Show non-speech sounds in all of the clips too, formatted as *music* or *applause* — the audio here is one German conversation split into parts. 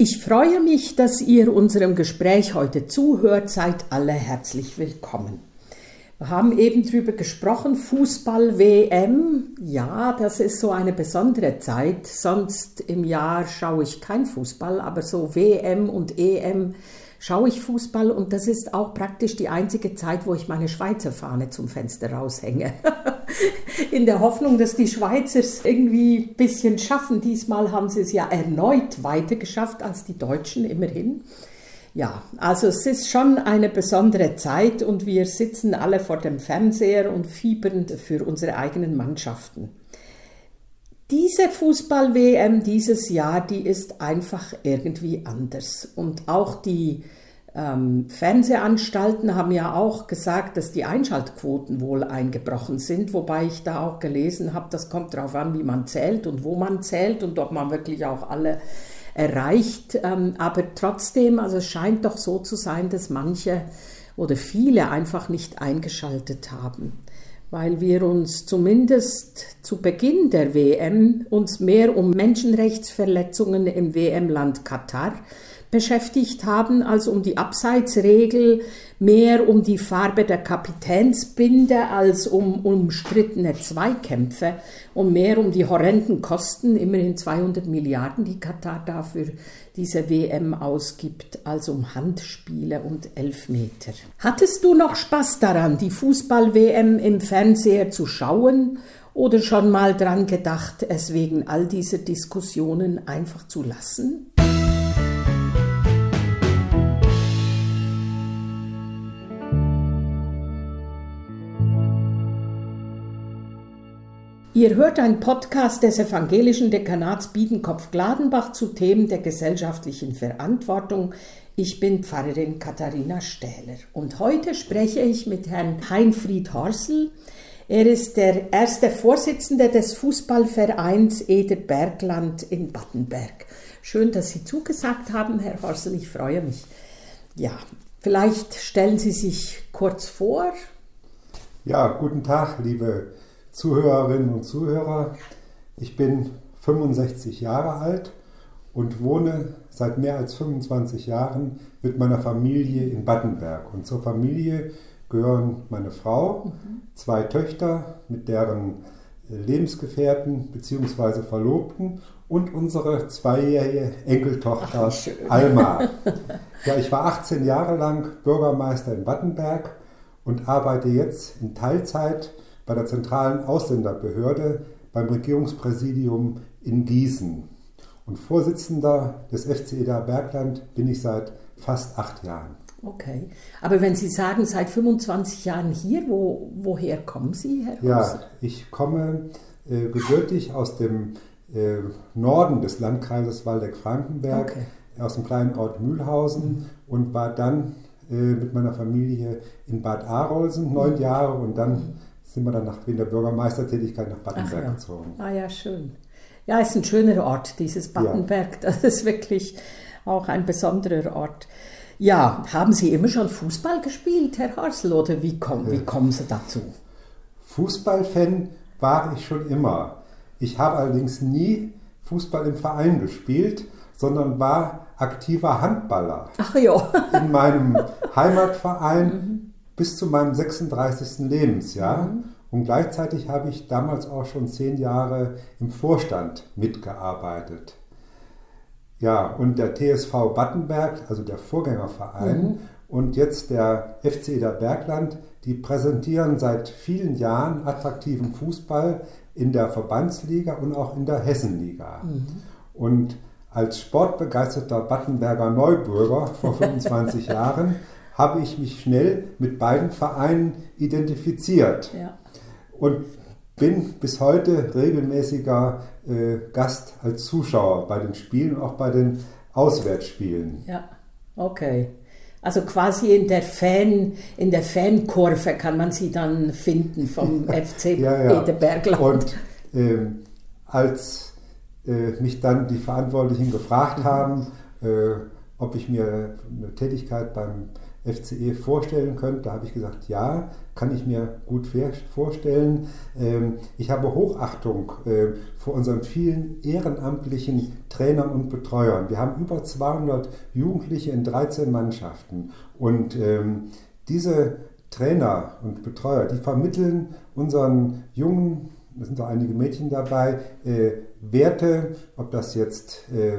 Ich freue mich, dass ihr unserem Gespräch heute zuhört. Seid alle herzlich willkommen. Wir haben eben darüber gesprochen, Fußball-WM. Ja, das ist so eine besondere Zeit. Sonst im Jahr schaue ich kein Fußball, aber so WM und EM schaue ich Fußball und das ist auch praktisch die einzige Zeit, wo ich meine Schweizer Fahne zum Fenster raushänge. *laughs* In der Hoffnung, dass die Schweizer es irgendwie ein bisschen schaffen. Diesmal haben sie es ja erneut weiter geschafft als die Deutschen, immerhin. Ja, also es ist schon eine besondere Zeit und wir sitzen alle vor dem Fernseher und fiebern für unsere eigenen Mannschaften. Diese Fußball-WM dieses Jahr, die ist einfach irgendwie anders. Und auch die ähm, Fernsehanstalten haben ja auch gesagt, dass die Einschaltquoten wohl eingebrochen sind, wobei ich da auch gelesen habe, das kommt darauf an, wie man zählt und wo man zählt und ob man wirklich auch alle erreicht. Ähm, aber trotzdem, also es scheint doch so zu sein, dass manche oder viele einfach nicht eingeschaltet haben weil wir uns zumindest zu Beginn der WM uns mehr um Menschenrechtsverletzungen im WM-Land Katar beschäftigt haben als um die Abseitsregel, mehr um die Farbe der Kapitänsbinde als um umstrittene Zweikämpfe und mehr um die horrenden Kosten, immerhin 200 Milliarden, die Katar dafür diese WM ausgibt, als um Handspiele und Elfmeter. Hattest du noch Spaß daran, die Fußball-WM im Fernseher zu schauen oder schon mal dran gedacht, es wegen all dieser Diskussionen einfach zu lassen? Ihr hört einen Podcast des evangelischen Dekanats Biedenkopf-Gladenbach zu Themen der gesellschaftlichen Verantwortung. Ich bin Pfarrerin Katharina Stähler und heute spreche ich mit Herrn Heinfried Horsel. Er ist der erste Vorsitzende des Fußballvereins Eder Bergland in Battenberg. Schön, dass Sie zugesagt haben, Herr Horsel, ich freue mich. Ja, vielleicht stellen Sie sich kurz vor. Ja, guten Tag, liebe Zuhörerinnen und Zuhörer. Ich bin 65 Jahre alt und wohne seit mehr als 25 Jahren mit meiner Familie in Battenberg. Und zur Familie gehören meine Frau, zwei Töchter mit deren Lebensgefährten bzw. Verlobten und unsere zweijährige Enkeltochter Ach, Alma. Ja, ich war 18 Jahre lang Bürgermeister in Battenberg und arbeite jetzt in Teilzeit bei der zentralen Ausländerbehörde beim Regierungspräsidium in Gießen. Und Vorsitzender des FC Eda Bergland bin ich seit fast acht Jahren. Okay. Aber wenn Sie sagen, seit 25 Jahren hier, wo, woher kommen Sie, Herr Ja, ich komme äh, gebürtig aus dem äh, Norden des Landkreises Waldeck-Frankenberg, okay. aus dem kleinen Ort Mühlhausen mhm. und war dann äh, mit meiner Familie in Bad Arolsen neun mhm. Jahre und dann mhm sind wir dann nach, wegen der Bürgermeistertätigkeit nach Battenberg ja. gezogen. Ah ja, schön. Ja, ist ein schöner Ort, dieses Battenberg. Ja. *laughs* Das ist wirklich auch ein besonderer Ort. Ja, haben Sie immer schon Fußball gespielt, Herr Harsel, oder wie, komm, wie kommen Sie dazu? Fußballfan war ich schon immer. Ich habe allerdings nie Fußball im Verein gespielt, sondern war aktiver Handballer. Ach ja. In meinem *laughs* Heimatverein mhm bis zu meinem 36. Lebensjahr. Mhm. Und gleichzeitig habe ich damals auch schon zehn Jahre im Vorstand mitgearbeitet. Ja, und der TSV Battenberg, also der Vorgängerverein, mhm. und jetzt der FC Eder Bergland, die präsentieren seit vielen Jahren attraktiven Fußball in der Verbandsliga und auch in der Hessenliga. Mhm. Und als sportbegeisterter Battenberger Neubürger vor 25 *laughs* Jahren habe ich mich schnell mit beiden Vereinen identifiziert. Ja. Und bin bis heute regelmäßiger äh, Gast als Zuschauer bei den Spielen und auch bei den Auswärtsspielen. Ja, okay. Also quasi in der Fan, in der Fankurve kann man sie dann finden vom FC *laughs* ja, ja. Edebergland. Und äh, als äh, mich dann die Verantwortlichen gefragt mhm. haben, äh, ob ich mir eine Tätigkeit beim FCE vorstellen könnt. Da habe ich gesagt, ja, kann ich mir gut vorstellen. Ähm, ich habe Hochachtung äh, vor unseren vielen ehrenamtlichen Trainern und Betreuern. Wir haben über 200 Jugendliche in 13 Mannschaften und ähm, diese Trainer und Betreuer, die vermitteln unseren jungen, es sind auch einige Mädchen dabei, äh, Werte, ob das jetzt äh,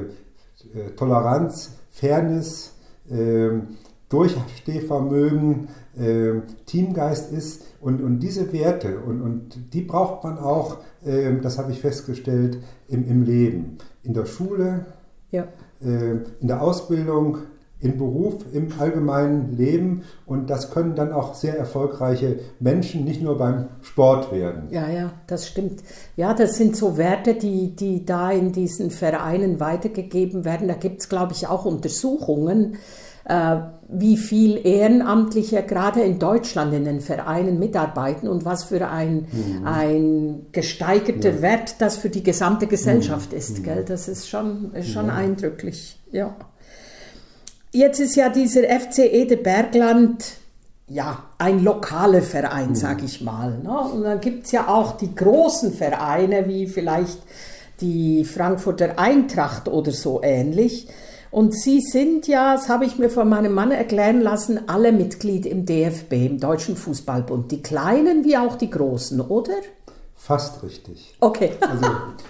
äh Toleranz, Fairness, ähm, Durchstehvermögen, äh, Teamgeist ist. Und, und diese Werte, und, und die braucht man auch, äh, das habe ich festgestellt, im, im Leben. In der Schule, ja. äh, in der Ausbildung, im Beruf, im allgemeinen Leben. Und das können dann auch sehr erfolgreiche Menschen, nicht nur beim Sport werden. Ja, ja, das stimmt. Ja, das sind so Werte, die, die da in diesen Vereinen weitergegeben werden. Da gibt es, glaube ich, auch Untersuchungen äh, wie viel Ehrenamtliche gerade in Deutschland in den Vereinen mitarbeiten und was für ein, mhm. ein gesteigerter ja. Wert das für die gesamte Gesellschaft mhm. ist. Mhm. Gell? Das ist schon, ist schon ja. eindrücklich. Ja. Jetzt ist ja dieser FCE de Bergland ja, ein lokaler Verein, mhm. sage ich mal. Ne? Und dann gibt es ja auch die großen Vereine, wie vielleicht die Frankfurter Eintracht oder so ähnlich. Und Sie sind ja, das habe ich mir von meinem Mann erklären lassen, alle Mitglied im DFB, im Deutschen Fußballbund. Die Kleinen wie auch die Großen, oder? Fast richtig. Okay. *laughs* also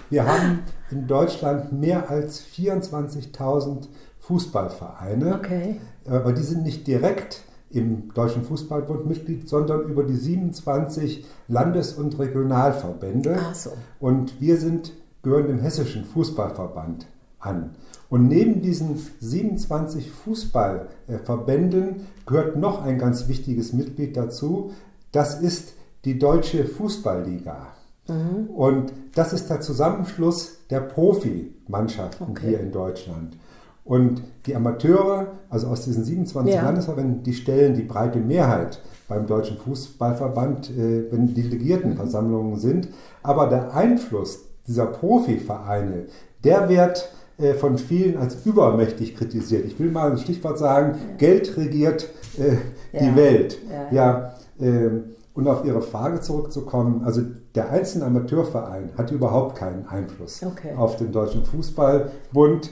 wir haben in Deutschland mehr als 24.000 Fußballvereine. Okay. Aber die sind nicht direkt im Deutschen Fußballbund Mitglied, sondern über die 27 Landes- und Regionalverbände. Ach so. Und wir sind, gehören dem Hessischen Fußballverband an. Und neben diesen 27 Fußballverbänden gehört noch ein ganz wichtiges Mitglied dazu. Das ist die Deutsche Fußballliga. Mhm. Und das ist der Zusammenschluss der Profimannschaften okay. hier in Deutschland. Und die Amateure, also aus diesen 27 ja. Landesverbänden, die stellen die breite Mehrheit beim Deutschen Fußballverband, äh, wenn Delegiertenversammlungen sind. Aber der Einfluss dieser Profivereine, der wird äh, von vielen als übermächtig kritisiert. Ich will mal ein Stichwort sagen, ja. Geld regiert äh, die ja. Welt. Ja, ja äh, und auf Ihre Frage zurückzukommen, also der einzelne Amateurverein hat überhaupt keinen Einfluss okay. auf den Deutschen Fußballbund.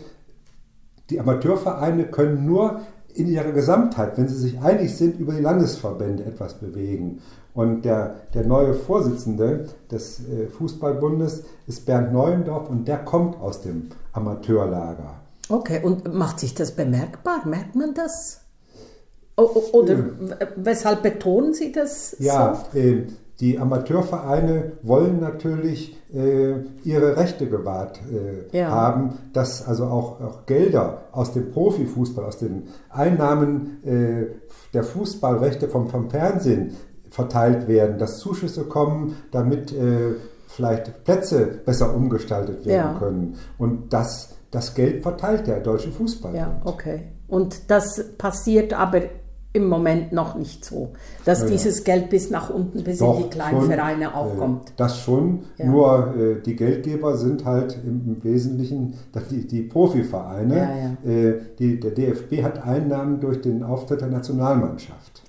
Die Amateurvereine können nur in ihrer Gesamtheit, wenn sie sich einig sind, über die Landesverbände etwas bewegen. Und der, der neue Vorsitzende des äh, Fußballbundes ist Bernd Neuendorf und der kommt aus dem Amateurlager. Okay, und macht sich das bemerkbar? Merkt man das? Oder weshalb betonen Sie das? Ja, so? äh, die Amateurvereine wollen natürlich äh, ihre Rechte gewahrt äh, ja. haben, dass also auch, auch, Gelder aus dem Profifußball, aus den Einnahmen äh, der Fußballrechte vom, vom Fernsehen verteilt werden, dass Zuschüsse kommen, damit äh, vielleicht Plätze besser umgestaltet werden ja. können. Und das, das Geld verteilt der deutsche Fußball. Ja, okay. Und das passiert aber im Moment noch nicht so, dass ja, dieses Geld bis nach unten, bis in die kleinen schon, Vereine auch äh, kommt. Das schon, ja. nur äh, die Geldgeber sind halt im, im Wesentlichen die, die Profivereine. Ja, äh, die, der DFB hat Einnahmen durch den Auftritt der Nationalmannschaft.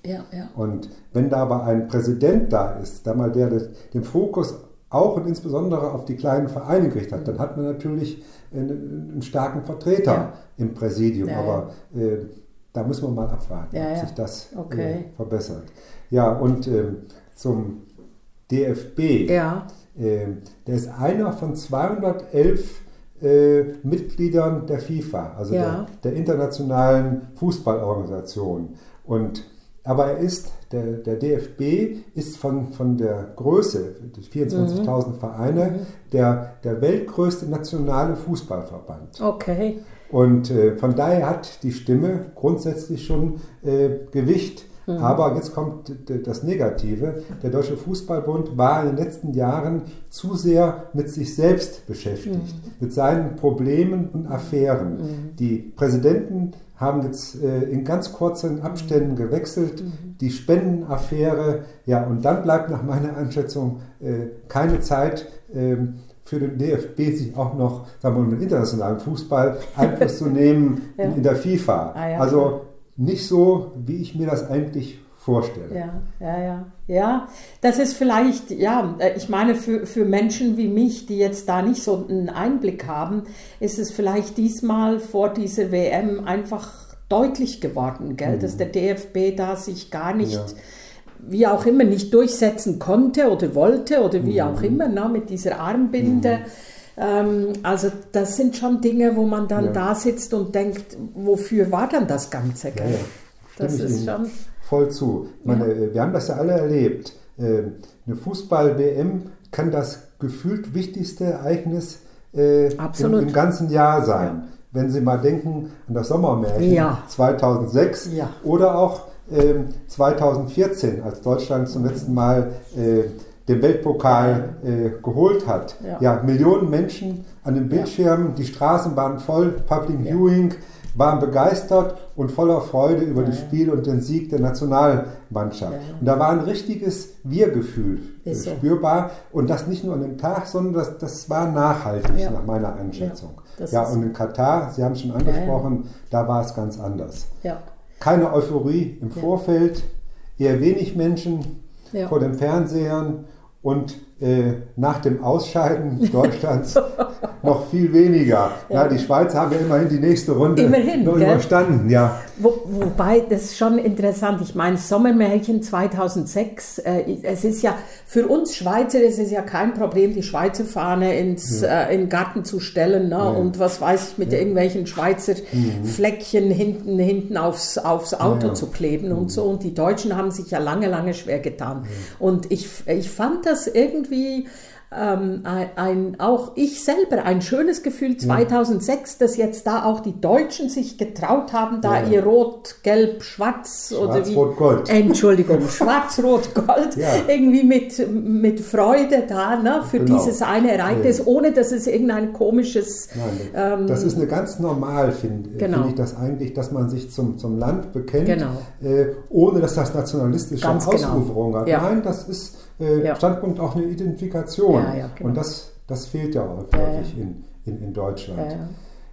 Und wenn da aber ein Präsident da ist, da mal der den Fokus auch und insbesondere auf die kleinen Vereine gerichtet hat, dann hat man natürlich einen, einen starken Vertreter im Präsidium. Aber äh, da muss man mal abwarten, ja, ob ja. sich das äh, okay. äh, verbessert. Ja, und ähm, zum DFB. Ja. Äh, der ist einer von 211 äh, Mitgliedern der FIFA, also ja. der, der, internationalen Fußballorganisation. Und, aber er ist, der, der DFB ist von, von der Größe, 24.000 mhm. Vereine, mhm. Der, der weltgrößte nationale Fußballverband. Okay. Und äh, von daher hat die Stimme grundsätzlich schon äh, Gewicht. Mhm. Aber jetzt kommt das Negative. Der Deutsche Fußballbund war in den letzten Jahren zu sehr mit sich selbst beschäftigt, mhm. mit seinen Problemen und Affären. Mhm. Die Präsidenten haben jetzt äh, in ganz kurzen Abständen gewechselt. Mhm. Die Spendenaffäre, ja, und dann bleibt nach meiner Einschätzung äh, keine Zeit ähm, für den DFB sich auch noch, sagen wir mal, im internationalen Fußball *laughs* Einfluss zu nehmen ja. in, in, der FIFA. Ah, ja. Also nicht so, wie ich mir das eigentlich vorstelle. Ja, ja, ja. Ja, das ist vielleicht, ja, äh, ich meine, für, für Menschen wie mich, die jetzt da nicht so einen Einblick haben, ist es vielleicht diesmal vor dieser WM einfach deutlich geworden, gell, mhm. dass der DFB da sich gar nicht. Ja wie auch immer nicht durchsetzen konnte oder wollte oder wie mhm. auch immer ne, mit dieser Armbinde. Mhm. Ähm, also das sind schon Dinge, wo man dann ja. da sitzt und denkt, wofür war dann das Ganze? Gell? Ja, das ist schon voll zu. Meine, ja. Wir haben das ja alle erlebt. Ähm, eine Fußball-WM kann das gefühlt wichtigste Ereignis äh, im, im, ganzen Jahr sein. Ja. Wenn Sie mal denken an das Sommermärchen ja. 2006 oder auch äh, 2014, als Deutschland zum letzten Mal äh, den Weltpokal äh, geholt hat. Ja. Millionen Menschen an den Bildschirmen, die Straßen waren voll, Public Viewing waren begeistert und voller Freude über ja, das Spiel und den Sieg der Nationalmannschaft. Ja. Und da war ein richtiges Wir-Gefühl so. spürbar und das nicht nur an dem Tag, sondern das, das war nachhaltig ja. nach meiner Einschätzung. Ja, und in Katar, Sie haben es schon angesprochen, da war es ganz anders. Keine Euphorie im Vorfeld, eher wenig Menschen vor den Fernsehern und äh, nach dem Ausscheiden Deutschlands *laughs* noch viel weniger. Ja. ja. die Schweizer haben ja immerhin die nächste Runde immerhin, noch überstanden. Ja. Wo, wobei, das ist schon interessant. Ich meine, Sommermärchen 2006, äh, es ist ja für uns Schweizer es ist ja kein Problem, die Schweizer Fahne ins, ja. äh, in den Garten zu stellen ne? Ja. und was weiß ich, mit irgendwelchen Schweizer mhm. Fleckchen hinten, hinten aufs, aufs Auto zu kleben mhm. und so. Und die Deutschen haben sich ja lange, lange schwer getan. Und ich, ich fand das irgendwie ähm, ein, auch ich selber ein schönes Gefühl 2006, dass jetzt da auch die Deutschen sich getraut haben, da ja. ihr Rot, Gelb, Schwarz, Schwarz oder wie, Rot, Gold. Entschuldigung, *laughs* Schwarz, Rot, Gold ja. irgendwie mit, mit Freude da ne, für genau. dieses eine Ereignis, ja. ohne dass es irgendein komisches. Nein, das ähm, ist eine ganz normal, finde genau. find ich das eigentlich, dass man sich zum, zum Land bekennt, genau. äh, ohne dass das nationalistische ganz genau. Ausuferung hat. Nein, das ist äh, ja. Standpunkt auch eine Identifikation. Ja, ja, genau. Und das, das fehlt ja häufig in, in, in Deutschland.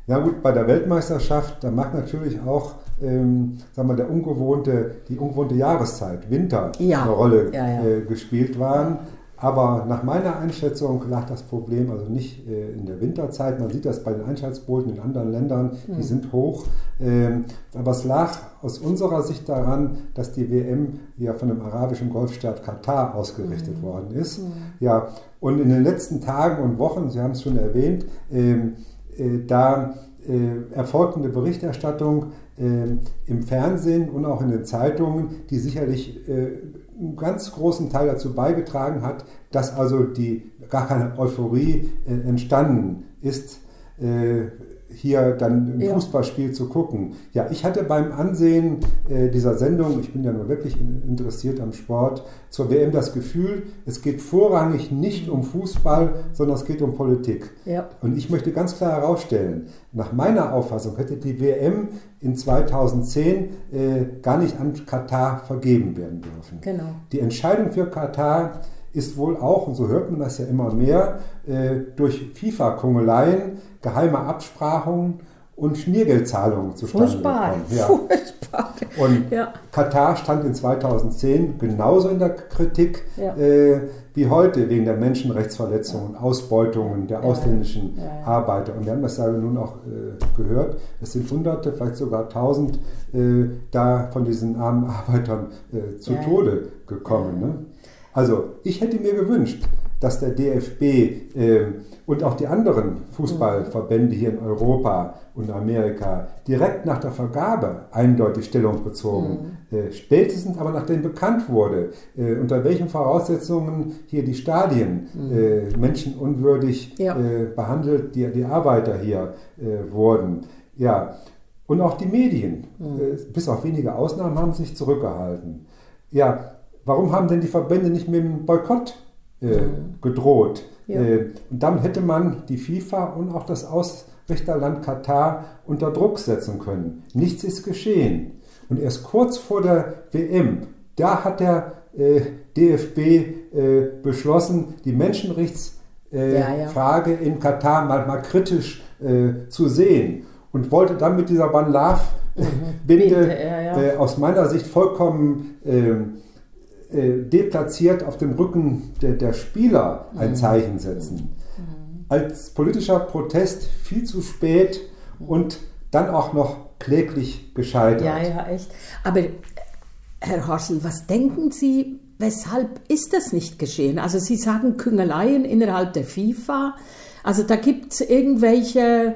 Ja, gut, bei der Weltmeisterschaft, da mag natürlich auch ähm, sagen wir, der ungewohnte, die ungewohnte Jahreszeit, Winter, eine Rolle äh, gespielt waren. Aber nach meiner Einschätzung lag das Problem also nicht äh, in der Winterzeit. Man sieht das bei den Einschaltquoten in anderen Ländern, die mhm. sind hoch. Ähm, aber es lag aus unserer Sicht daran, dass die WM ja von dem arabischen Golfstaat Katar ausgerichtet mhm. worden ist. Mhm. Ja, und in den letzten Tagen und Wochen, Sie haben es schon erwähnt, ähm, äh, da äh, erfolgte eine Berichterstattung ähm, im Fernsehen und auch in den Zeitungen, die sicherlich äh, einen ganz großen Teil dazu beigetragen hat, dass also die gar keine Euphorie äh, entstanden ist, äh, hier dann ein ja. Fußballspiel zu gucken. Ja, ich hatte beim Ansehen äh, dieser Sendung, ich bin ja nur wirklich interessiert am Sport, zur WM das Gefühl, es geht vorrangig nicht um Fußball, sondern es geht um Politik. Ja. Und ich möchte ganz klar herausstellen, nach meiner Auffassung hätte die WM in 2010 äh, gar nicht an Katar vergeben werden dürfen. Genau. Die Entscheidung für Katar ist wohl auch, und so hört man das ja immer mehr, äh, durch FIFA-Kongeleien, geheime Absprachen und Schmiergeldzahlungen zustande Furchtbar. gekommen. Ja. Furchtbar. Und ja. Katar stand in 2010 genauso in der Kritik ja. äh, wie heute wegen der Menschenrechtsverletzungen. Ausbeutungen der ausländischen Arbeiter. Und wir haben das ja nun auch äh, gehört. Es sind Hunderte, vielleicht sogar Tausend äh, da von diesen armen Arbeitern äh, zu Tode gekommen. Ne? Also ich hätte mir gewünscht, dass der DFB äh, und auch die anderen Fußballverbände hier in Europa und Amerika direkt nach der Vergabe eindeutig Stellung bezogen. Mhm. Äh, spätestens aber nachdem bekannt wurde, äh, unter welchen Voraussetzungen hier die Stadien mhm. Äh, menschenunwürdig ja. Äh, behandelt, die, die Arbeiter hier äh, wurden. Ja, und auch die Medien, mhm. bis auf wenige Ausnahmen, haben sich zurückgehalten. Ja, Warum haben denn die Verbände nicht mit dem Boykott äh, mhm. gedroht? Ja. Äh, und dann hätte man die FIFA und auch das Ausrichterland Katar unter Druck setzen können. Nichts ist geschehen. Und erst kurz vor der WM, da hat der äh, DFB äh, beschlossen, die Menschenrechtsfrage ja, ja. in Katar mal, mal kritisch äh, zu sehen und wollte dann mit dieser One Love Binde, ja, ja. Äh, aus meiner Sicht vollkommen ähm, äh, deplatziert auf dem Rücken der, der Spieler ein mhm. Zeichen setzen. Mhm. Als politischer Protest viel zu spät und dann auch noch kläglich gescheitert. Ja, ja, echt. Aber Herr Harsel, was denken Sie, weshalb ist das nicht geschehen? Also Sie sagen Küngeleien innerhalb der FIFA. Also da gibt es irgendwelche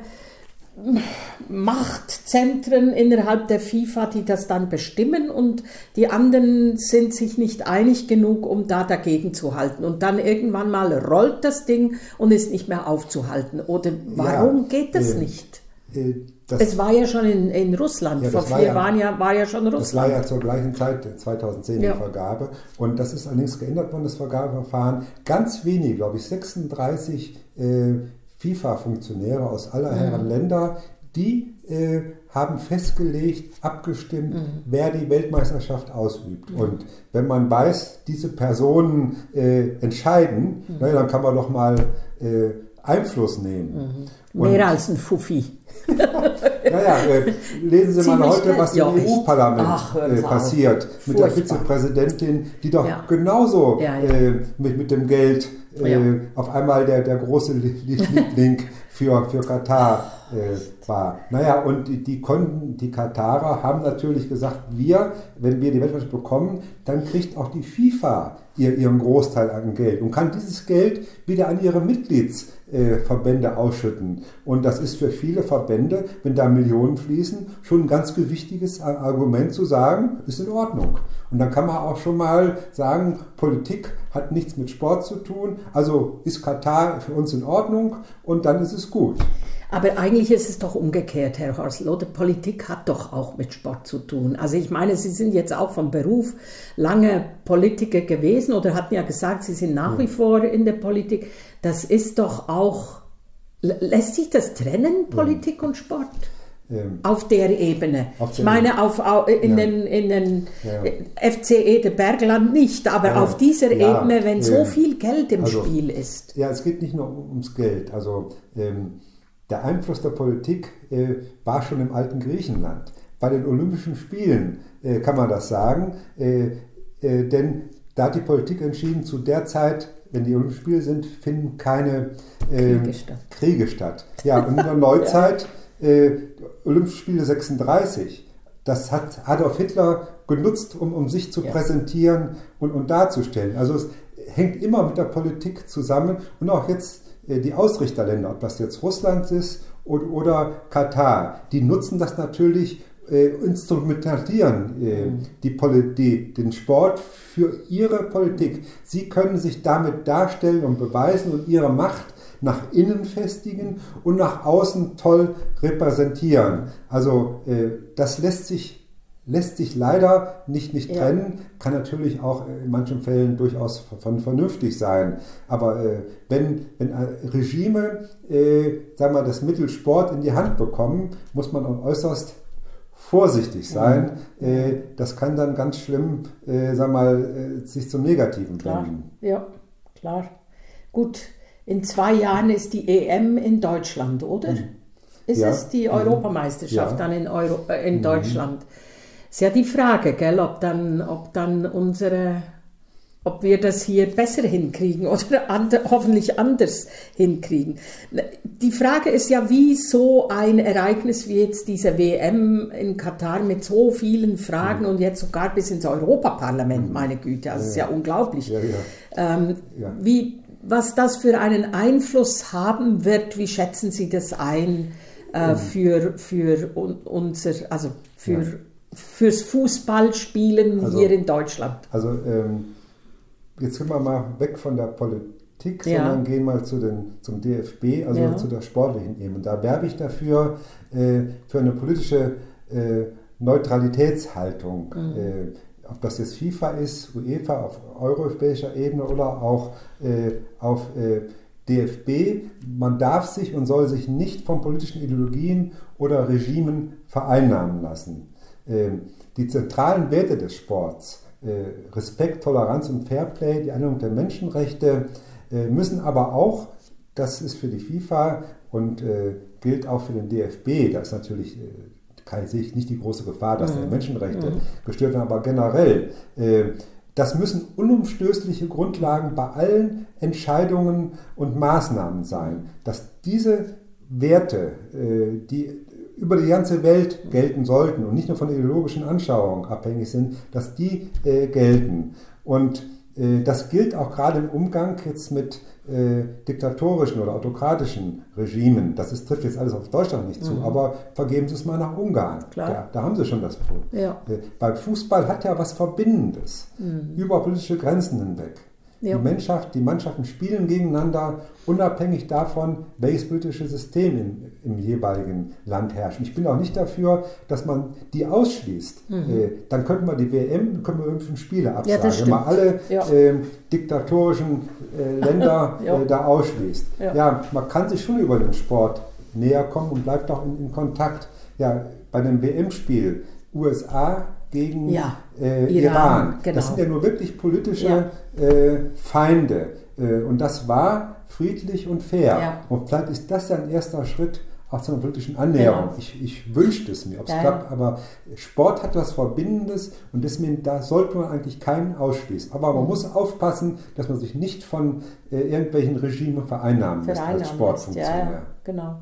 Machtzentren innerhalb der FIFA, die das dann bestimmen und die anderen sind sich nicht einig genug, um da dagegen zu halten. Und dann irgendwann mal rollt das Ding und ist nicht mehr aufzuhalten. Oder warum ja, geht das äh, nicht? Äh, das, es war ja schon in, in Russland, ja, vor vier ja, Jahren ja, war ja schon Russland. Das war ja zur gleichen Zeit, 2010, ja. die Vergabe. Und das ist allerdings geändert worden, das Vergabeverfahren. Ganz wenig, glaube ich, 36 äh, FIFA-Funktionäre aus aller Herren Länder, die äh, haben festgelegt, abgestimmt, mhm. wer die Weltmeisterschaft ausübt. Mhm. Und wenn man weiß, diese Personen äh, entscheiden, mhm. na, dann kann man doch mal äh, Einfluss nehmen. Mhm. Mehr als ein Fuffi. *laughs* naja, äh, lesen Sie mal heute, was ja, im EU-Parlament äh, passiert mit der Vizepräsidentin, die doch ja. genauso ja, äh, mit, mit dem Geld äh, auf einmal der, der große Liebling für, für Katar äh, war. Naja, und die, die, konnten, die Katarer haben natürlich gesagt, wir, wenn wir die Weltmeisterschaft bekommen, dann kriegt auch die FIFA ihr, ihren Großteil an Geld und kann dieses Geld wieder an ihre Mitgliedsverbände äh, ausschütten. Und das ist für viele Verbände, wenn da Millionen fließen, schon ein ganz gewichtiges Argument zu sagen, ist in Ordnung. Und dann kann man auch schon mal sagen, Politik hat nichts mit Sport zu tun, also ist Katar für uns in Ordnung und dann ist es gut. Aber eigentlich ist es doch umgekehrt, Herr Horsel, oder? Politik hat doch auch mit Sport zu tun. Also ich meine, Sie sind jetzt auch vom Beruf lange Politiker gewesen oder hatten ja gesagt, Sie sind nach wie vor in der Politik. Das ist doch auch, lässt sich das trennen, Politik und Sport? Ähm, auf der Ebene. Auf ich meine, auf, in, ja. den, in den ja. FCE der Bergland nicht, aber ja. auf dieser Ebene, wenn so viel Geld im also, Spiel ist. Ja, es geht nicht nur ums Geld. Also ähm, der Einfluss der Politik äh, war schon im alten Griechenland. Bei den Olympischen Spielen äh, kann man das sagen, äh, äh denn da hat die Politik entschieden, zu der Zeit, wenn die Olympischen Spiele sind, finden keine ähm, Kriege statt. Kriege statt. Ja, und in der Neuzeit. *laughs* Äh, Olympische Spiele 36, das hat Adolf Hitler genutzt, um, um sich zu ja. präsentieren und, und darzustellen. Also es hängt immer mit der Politik zusammen und auch jetzt äh, die Ausrichterländer, ob das jetzt Russland ist oder, oder Katar, die nutzen das natürlich, äh, instrumentalisieren äh, mhm. die, die, den Sport für ihre Politik. Sie können sich damit darstellen und beweisen und ihre Macht nach innen festigen und nach außen toll repräsentieren. Also äh, das lässt sich lässt sich leider nicht, nicht ja. trennen, kann natürlich auch in manchen Fällen durchaus von vernünftig sein. Aber äh, wenn, wenn Regime, äh, sagen wir, das Mittel Sport in die Hand bekommen, muss man auch äußerst vorsichtig sein. Mhm. Äh, das kann dann ganz schlimm, äh, sagen wir mal, äh, sich zum Negativen wenden. Ja, klar. Gut, in zwei Jahren ist die EM in Deutschland, oder? Mhm. Ist ja. es die mhm. Europameisterschaft ja. dann in, Euro, äh, in mhm. Deutschland? Ist ja die Frage, gell, ob dann, ob dann unsere, ob wir das hier besser hinkriegen *laughs* oder andre, hoffentlich anders hinkriegen. Die Frage ist ja, wie so ein Ereignis wie jetzt diese WM in Katar mit so vielen Fragen mhm. und jetzt sogar bis ins Europaparlament, mhm. meine Güte, also ja, ist ja, unglaublich. Ja, ja. Ähm, wie, was das für einen Einfluss haben wird, wie schätzen Sie das ein äh, mhm. für, für unser, also für fürs Fußballspielen also, hier in Deutschland? Also ähm, jetzt gehen wir mal weg von der Politik, ja. sondern gehen mal zu den, zum DFB, also ja. zu der sportlichen Ebene. Da werbe ich dafür äh, für eine politische äh, Neutralitätshaltung. Mhm. Äh, ob das jetzt FIFA ist, UEFA auf europäischer Ebene oder auch äh, auf äh, DFB, man darf sich und soll sich nicht von politischen Ideologien oder Regimen vereinnahmen lassen. Ähm, die zentralen Werte des Sports, äh, Respekt, Toleranz und Fairplay, die Einhaltung der Menschenrechte, äh, müssen aber auch, das ist für die FIFA und äh, gilt auch für den DFB, da ist natürlich sehe ich nicht die große Gefahr, dass mhm. Menschenrechte mhm. gestört werden, aber generell, äh, das müssen unumstößliche Grundlagen bei allen Entscheidungen und Maßnahmen sein, dass diese Werte, äh, die über die ganze Welt gelten sollten und nicht nur von ideologischen Anschauungen abhängig sind, dass die äh, gelten. Und äh, das gilt auch gerade im Umgang jetzt mit äh, diktatorischen oder autokratischen Regimen. Das ist, trifft jetzt alles auf Deutschland nicht zu, mhm. aber vergeben Sie es mal nach Ungarn. Da, da, haben Sie schon das Problem. Ja. Äh, beim Fußball hat ja was Verbindendes, mhm. über politische Grenzen hinweg. Ja. Die, Mannschaft, die Mannschaften spielen gegeneinander, unabhängig davon, welches politische System im, im, jeweiligen Land herrscht. Ich bin auch nicht dafür, dass man die ausschließt. Mhm. Äh, dann könnten wir die WM, können wir irgendwelche Spiele absagen, ja, wenn man alle ja. äh, diktatorischen äh, Länder *laughs* äh, da ausschließt. Ja. man kann sich schon über den Sport näher kommen und bleibt auch in, in Kontakt. Ja, bei dem WM-Spiel USA gegen ja, äh, Iran. Iran. Genau. Das sind ja nur wirklich politische ja. äh, Feinde. Äh, und das war friedlich und fair. Ja. Und vielleicht ist das ja ein erster Schritt auch zu einer politischen Annäherung. Genau. Ich, ich wünschte es mir, ob es klappt, aber Sport hat was Verbindendes und deswegen da sollte man eigentlich keinen ausschließen. Aber man mhm. muss aufpassen, dass man sich nicht von äh, irgendwelchen Regimen vereinnahmen lässt als Sportfunktionär. Ja, genau.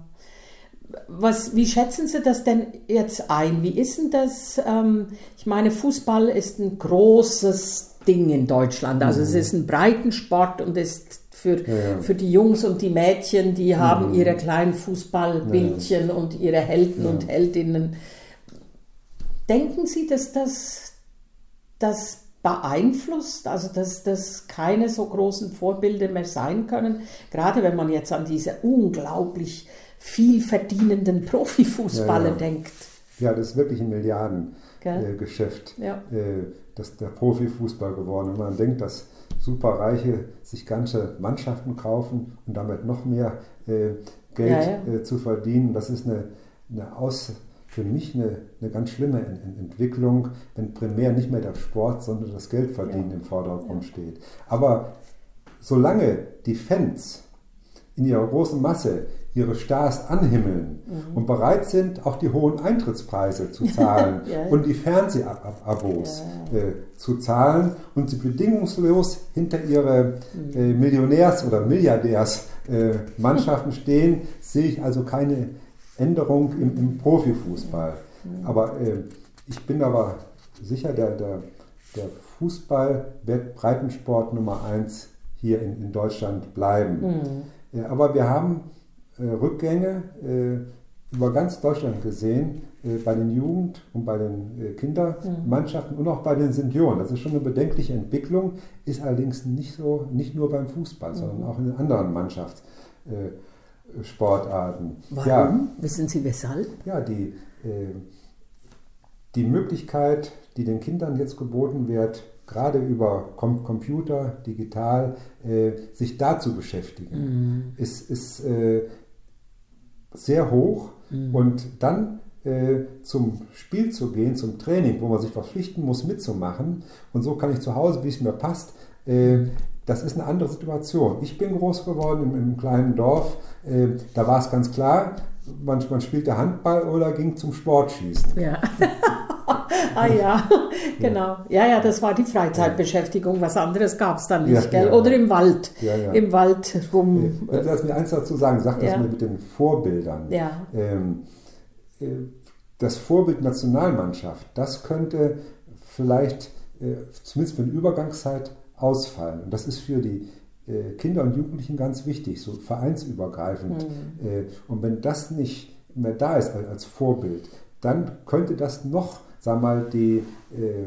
Was, wie schätzen Sie das denn jetzt ein? Wie ist denn das? Ähm, ich meine, Fußball ist ein großes Ding in Deutschland. Also mhm. es ist ein Breitensport und ist für, ja, ja. für die Jungs und die Mädchen, die mhm. haben ihre kleinen Fußballbildchen ja, und ihre Helden und Heldinnen. Denken Sie, dass das, das beeinflusst, also dass das keine so großen Vorbilder mehr sein können, gerade wenn man jetzt an diese unglaublich viel verdienenden Profifußballer ja, ja. denkt. Ja, das ist wirklich ein Milliardengeschäft, äh, ja. äh, das der Profifußball geworden. Wenn man denkt, dass Superreiche sich ganze Mannschaften kaufen und damit noch mehr äh, Geld äh, zu verdienen, das ist eine, eine Aus, für mich eine, eine ganz schlimme Entwicklung, wenn primär nicht mehr der Sport, sondern das Geldverdienen im Vordergrund steht. Aber solange die Fans in ihrer großen Masse ihre Stars anhimmeln mhm. und bereit sind, auch die hohen Eintrittspreise zu zahlen *laughs* ja. und die Fernsehabos ja. äh, zu zahlen und sie bedingungslos hinter ihre mhm. äh, Millionärs- oder Milliardärsmannschaften äh, *laughs* stehen, sehe ich also keine Änderung im, im Profifußball. Mhm. Aber äh, ich bin aber sicher, der, der, der Fußball wird Breitensport Nummer eins hier in, in Deutschland bleiben. Mhm. Ja, aber wir haben äh, Rückgänge äh, über ganz Deutschland gesehen, äh, bei den Jugend- und bei den Kindermannschaften mhm. und auch bei den Senioren. Das ist schon eine bedenkliche Entwicklung, ist allerdings nicht so, nicht nur beim Fußball, mhm. sondern auch in den anderen Mannschaftssportarten. Warum? Ja, Wissen Sie weshalb? Ja, die, die Möglichkeit, die den Kindern jetzt geboten wird, gerade über Com Computer, digital, äh, sich da zu beschäftigen, mhm. ist, ist äh, sehr hoch. Mhm. Und dann äh, zum Spiel zu gehen, zum Training, wo man sich verpflichten muss, mitzumachen. Und so kann ich zu Hause, wie es mir passt, äh, das ist eine andere Situation. Ich bin groß geworden im, im kleinen Dorf. Äh, da war es ganz klar, man, man spielte Handball oder ging zum Sportschießen. Ja. *laughs* ah ja, genau. Ja, ja, das war die Freizeitbeschäftigung. Was anderes gab es dann nicht, ja, gell? Oder im Wald. Ja, ja. Im Wald rum. Lass mir eins dazu sagen, sag das mir mit den Vorbildern. Ja. Ähm, äh, das Vorbild Nationalmannschaft, das könnte vielleicht äh, zumindest für eine Übergangszeit ausfallen. Und das ist für die äh, Kinder und Jugendlichen ganz wichtig, so vereinsübergreifend. Mhm. Und wenn das nicht mehr da ist als Vorbild, dann könnte das noch sag mal, die, äh,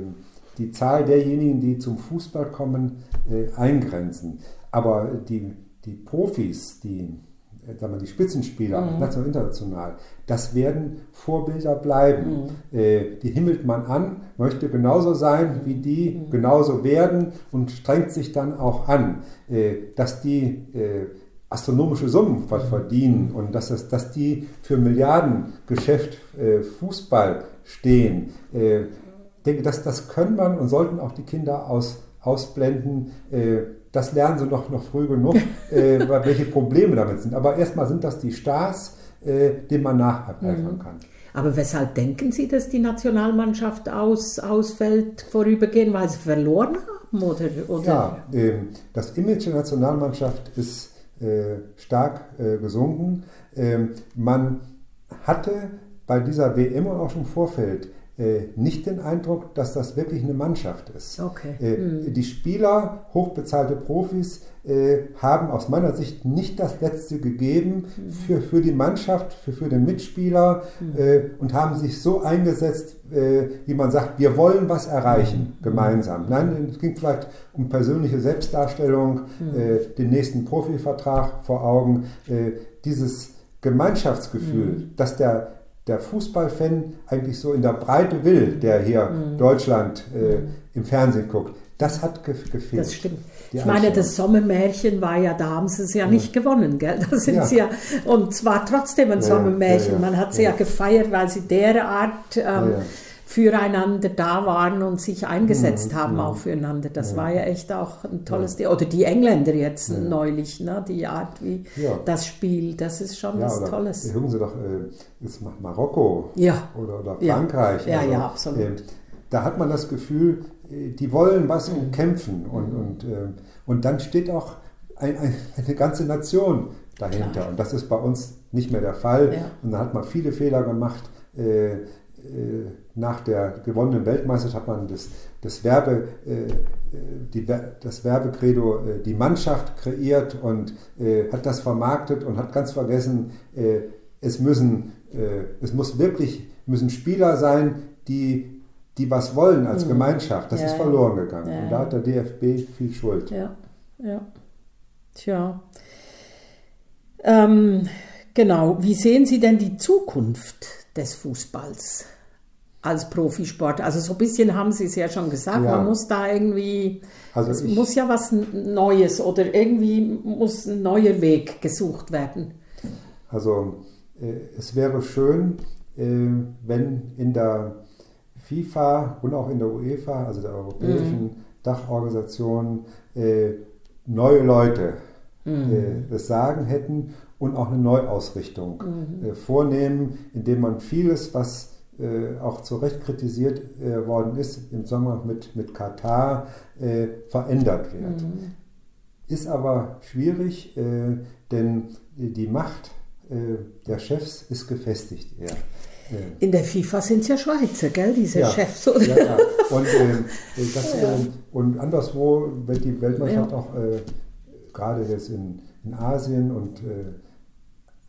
die Zahl derjenigen, die zum Fußball kommen, äh, eingrenzen. Aber die, die Profis, die, äh, sagen wir, die Spitzenspieler, mhm. national und international, das werden Vorbilder bleiben. Mhm. Äh, die himmelt man an, möchte genauso sein wie die, mhm. genauso werden und strengt sich dann auch an, äh, dass die äh, astronomische Summen verdienen und dass, das, dass die für Milliardengeschäft äh, Fußball stehen. Äh, ich denke, das, das können man und sollten auch die Kinder aus, ausblenden. Äh, das lernen sie doch noch früh genug, *laughs* äh, welche Probleme damit sind. Aber erstmal sind das die Stars, denen man nacheifern mhm. kann. Aber weshalb denken Sie, dass die Nationalmannschaft aus, ausfällt vorübergehend, weil sie verloren haben? Oder, oder? Ja, ähm, das Image der Nationalmannschaft ist äh, stark äh, gesunken. Ähm, man hatte bei dieser WM und auch schon im Vorfeld äh, nicht den Eindruck, dass das wirklich eine Mannschaft ist. Okay. Äh, Hm. Die Spieler, hochbezahlte Profis, äh, haben aus meiner Sicht nicht das Letzte gegeben für, für die Mannschaft, für, für den Mitspieler äh, und haben sich so eingesetzt, äh, wie man sagt, wir wollen was erreichen, gemeinsam. Nein, es ging vielleicht um persönliche Selbstdarstellung, äh, den nächsten Profivertrag vor Augen, äh, dieses Gemeinschaftsgefühl, dass der der Fußballfan eigentlich so in der Breite will, der hier Deutschland äh, im Fernsehen guckt, das hat ge gefehlt. Das stimmt. Die ich meine, das Sommermärchen war ja, da haben sie es ja nicht gewonnen, gell? Da sind Ja. sie ja, und zwar trotzdem ein Ja, Sommermärchen. ja, ja. Man hat sie ja, Ja. gefeiert, weil sie derart ähm, ja. Füreinander da waren und sich eingesetzt Mhm, haben, mhm. auch füreinander. Das Ja. war ja echt auch ein tolles Ding. Oder die Engländer jetzt neulich, ne? die Art, wie Ja. das Spiel, das ist schon ja, was Tolles. Hören Sie doch, äh, ist Mar- Marokko Ja. oder, oder Ja. Frankreich. Ja, ja, absolut. äh, da hat man das Gefühl, äh, die wollen was Mhm. und kämpfen. Und, und, äh, und dann steht auch ein, ein, eine ganze Nation dahinter. Klar. Und das ist bei uns nicht mehr der Fall. Ja. Und da hat man viele Fehler gemacht. Äh, nach der gewonnenen Weltmeisterschaft hat man das, das, Werbe, äh, äh, die, das Werbecredo äh, die Mannschaft kreiert und äh, hat das vermarktet und hat ganz vergessen, äh, es müssen, äh, es muss wirklich, müssen Spieler sein, die, die was wollen als Gemeinschaft. Das. Ja, ist verloren gegangen. Ja, und ja. da hat der DFB viel Schuld. Ja, ja. Tja. Ähm, genau. Wie sehen Sie denn die Zukunft des Fußballs als Profisport? Also so ein bisschen haben Sie es ja schon gesagt, Ja. man muss da irgendwie, Also es ich- muss ja was Neues oder irgendwie muss ein neuer Weg gesucht werden. Also äh, es wäre schön, äh, wenn in der FIFA und auch in der UEFA, also der europäischen Dachorganisation, äh, neue Leute äh, das Sagen hätten und auch eine Neuausrichtung äh, vornehmen, indem man vieles, was äh, auch zu Recht kritisiert äh, worden ist, im Sommer mit, mit Katar, äh, verändert wird. Ist aber schwierig, äh, denn die Macht äh, der Chefs ist gefestigt eher. Äh, In der FIFA sind es ja Schweizer, gell, diese ja, Chefs. Oder? *laughs* Ja, ja. Und, ähm, das, ähm, und anderswo wird die Weltmannschaft Ja. auch äh, gerade jetzt in, in Asien und äh,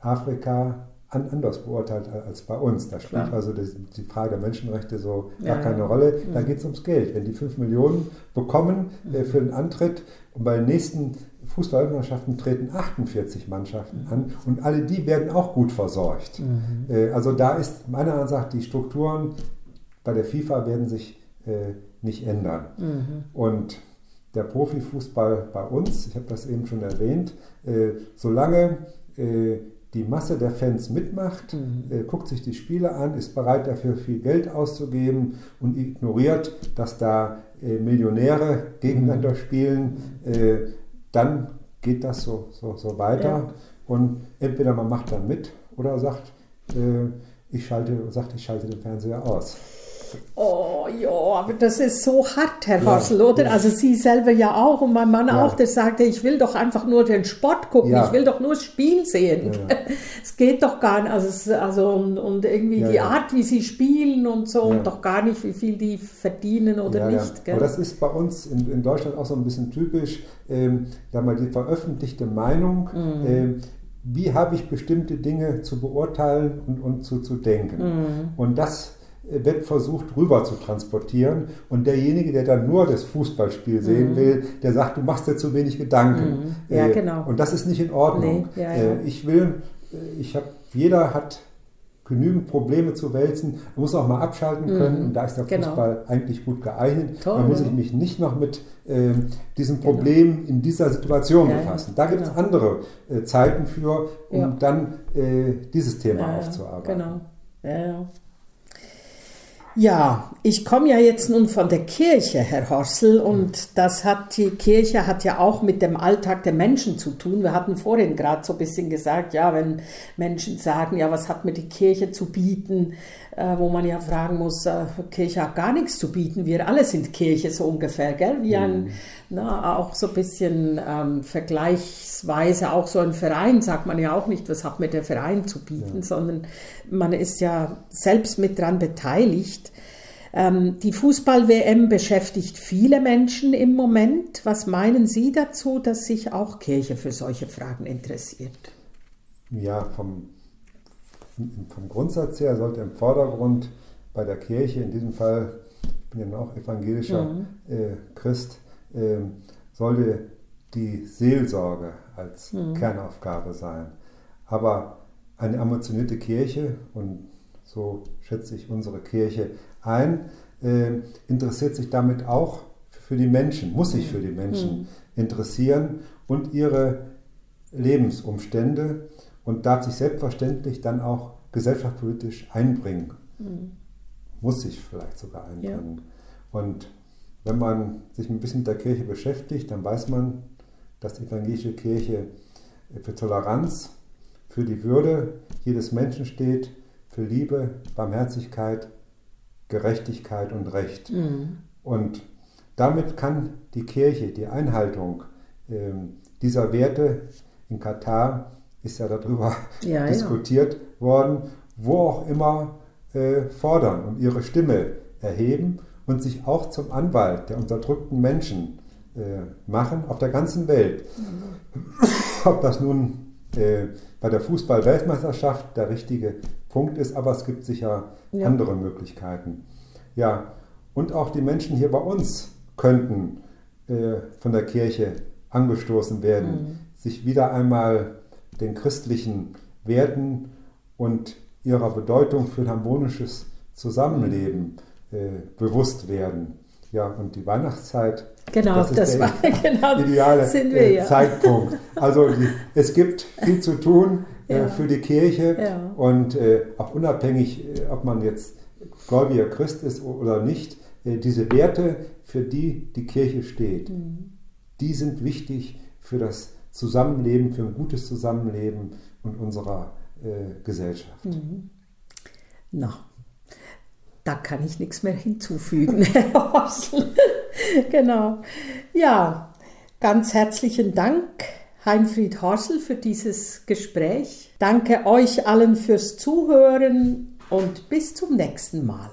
Afrika an, anders beurteilt als bei uns. Da spielt Klar. also die Frage der Menschenrechte so Ja, gar keine ja. Rolle. Da geht es ums Geld. Wenn die 5 Millionen bekommen äh, für den Antritt und bei den nächsten Fußballmannschaften treten 48 Mannschaften an und alle die werden auch gut versorgt. Äh, also da ist meiner Ansicht nach die Strukturen bei der FIFA werden sich äh, nicht ändern. Und der Profifußball bei uns, ich habe das eben schon erwähnt, äh, solange äh, die Masse der Fans mitmacht, äh, guckt sich die Spiele an, ist bereit dafür viel Geld auszugeben und ignoriert, dass da äh, Millionäre gegeneinander spielen, äh, dann geht das so, so, so weiter. Ja. Und entweder man macht dann mit oder sagt, äh, ich schalte, sagt, ich schalte den Fernseher aus. Oh ja, aber das ist so hart, Herr Ja, Hassel, oder? ja. Also Sie selber ja auch und mein Mann Ja. auch, der sagte, ich will doch einfach nur den Sport gucken, ich will doch nur das Spiel sehen. *laughs* Es geht doch gar nicht, also, also und, und irgendwie die. Art, wie Sie spielen und so, und doch gar nicht, wie viel die verdienen oder nicht. Gell? Aber das ist bei uns in, in Deutschland auch so ein bisschen typisch, ähm, da mal die veröffentlichte Meinung, Mhm. ähm, wie habe ich bestimmte Dinge zu beurteilen und, und zu, zu denken. Mhm. Und das wird versucht rüber zu transportieren und derjenige, der dann nur das Fußballspiel sehen will, der sagt, du machst dir zu wenig Gedanken. Mhm. Ja, Äh, genau. Und das ist nicht in Ordnung. Nee, ja, ja. Äh, Ich will, äh, ich habe, jeder hat genügend Probleme zu wälzen, man muss auch mal abschalten können und da ist der Genau. Fußball eigentlich gut geeignet. Toll, Man muss ja. sich mich nicht noch mit ähm, diesem Problem in dieser Situation Ja, ja. befassen. Da gibt es Genau. andere äh, Zeiten für, um Ja. dann äh, dieses Thema Ja, ja, aufzuarbeiten. Genau. Ja, ich komme ja jetzt nun von der Kirche, Herr Horsel, und das hat die Kirche hat ja auch mit dem Alltag der Menschen zu tun. Wir hatten vorhin gerade so ein bisschen gesagt, ja, wenn Menschen sagen, ja, was hat mir die Kirche zu bieten, äh, wo man ja fragen muss, äh, Kirche hat gar nichts zu bieten. Wir alle sind Kirche so ungefähr, gell? Wie ein, mhm. na, auch so ein bisschen ähm, vergleichsweise auch so ein Verein, sagt man ja auch nicht, was hat mir der Verein zu bieten, ja. sondern man ist ja selbst mit dran beteiligt. Ähm, die Fußball-WM beschäftigt viele Menschen im Moment. Was meinen Sie dazu, dass sich auch Kirche für solche Fragen interessiert? Ja, vom, vom Grundsatz her sollte im Vordergrund bei der Kirche, in diesem Fall, ich bin ja auch evangelischer mhm. äh, Christ, äh, sollte die Seelsorge als mhm. Kernaufgabe sein. Aber eine emotionierte Kirche, und so schätze ich unsere Kirche ein, äh, interessiert sich damit auch für die Menschen, muss sich für die Menschen mhm. interessieren und ihre Lebensumstände und darf sich selbstverständlich dann auch gesellschaftspolitisch einbringen. Mhm. Muss sich vielleicht sogar einbringen. Ja. Und wenn man sich ein bisschen mit der Kirche beschäftigt, dann weiß man, dass die evangelische Kirche für Toleranz, für die Würde jedes Menschen steht, für Liebe, Barmherzigkeit, Gerechtigkeit und Recht. Mhm. Und damit kann die Kirche die Einhaltung äh, dieser Werte in Katar ist ja darüber ja, diskutiert ja. worden, wo auch immer äh, fordern und ihre Stimme erheben und sich auch zum Anwalt der unterdrückten Menschen äh, machen auf der ganzen Welt. Mhm. Ob das nun äh, bei der Fußball-Weltmeisterschaft der richtige Punkt ist, aber es gibt sicher ja. andere Möglichkeiten. Ja, und auch die Menschen hier bei uns könnten äh, von der Kirche angestoßen werden, mhm. sich wieder einmal den christlichen Werten und ihrer Bedeutung für ein harmonisches Zusammenleben äh, bewusst werden. Ja, und die Weihnachtszeit. Genau, das, das war *laughs* genau, ideale äh. Zeitpunkt. Also die, es gibt viel zu tun ja. für die Kirche ja. und äh, auch unabhängig, äh, ob man jetzt gläubiger Christ ist oder nicht, äh, diese Werte, für die die Kirche steht, mhm. die sind wichtig für das Zusammenleben, für ein gutes Zusammenleben in unserer äh, Gesellschaft. Mhm. Na, da kann ich nichts mehr hinzufügen, *laughs* Herr Horsel. genau. Ja, ganz herzlichen Dank, Heinfried Horsel, für dieses Gespräch. Danke euch allen fürs Zuhören und bis zum nächsten Mal.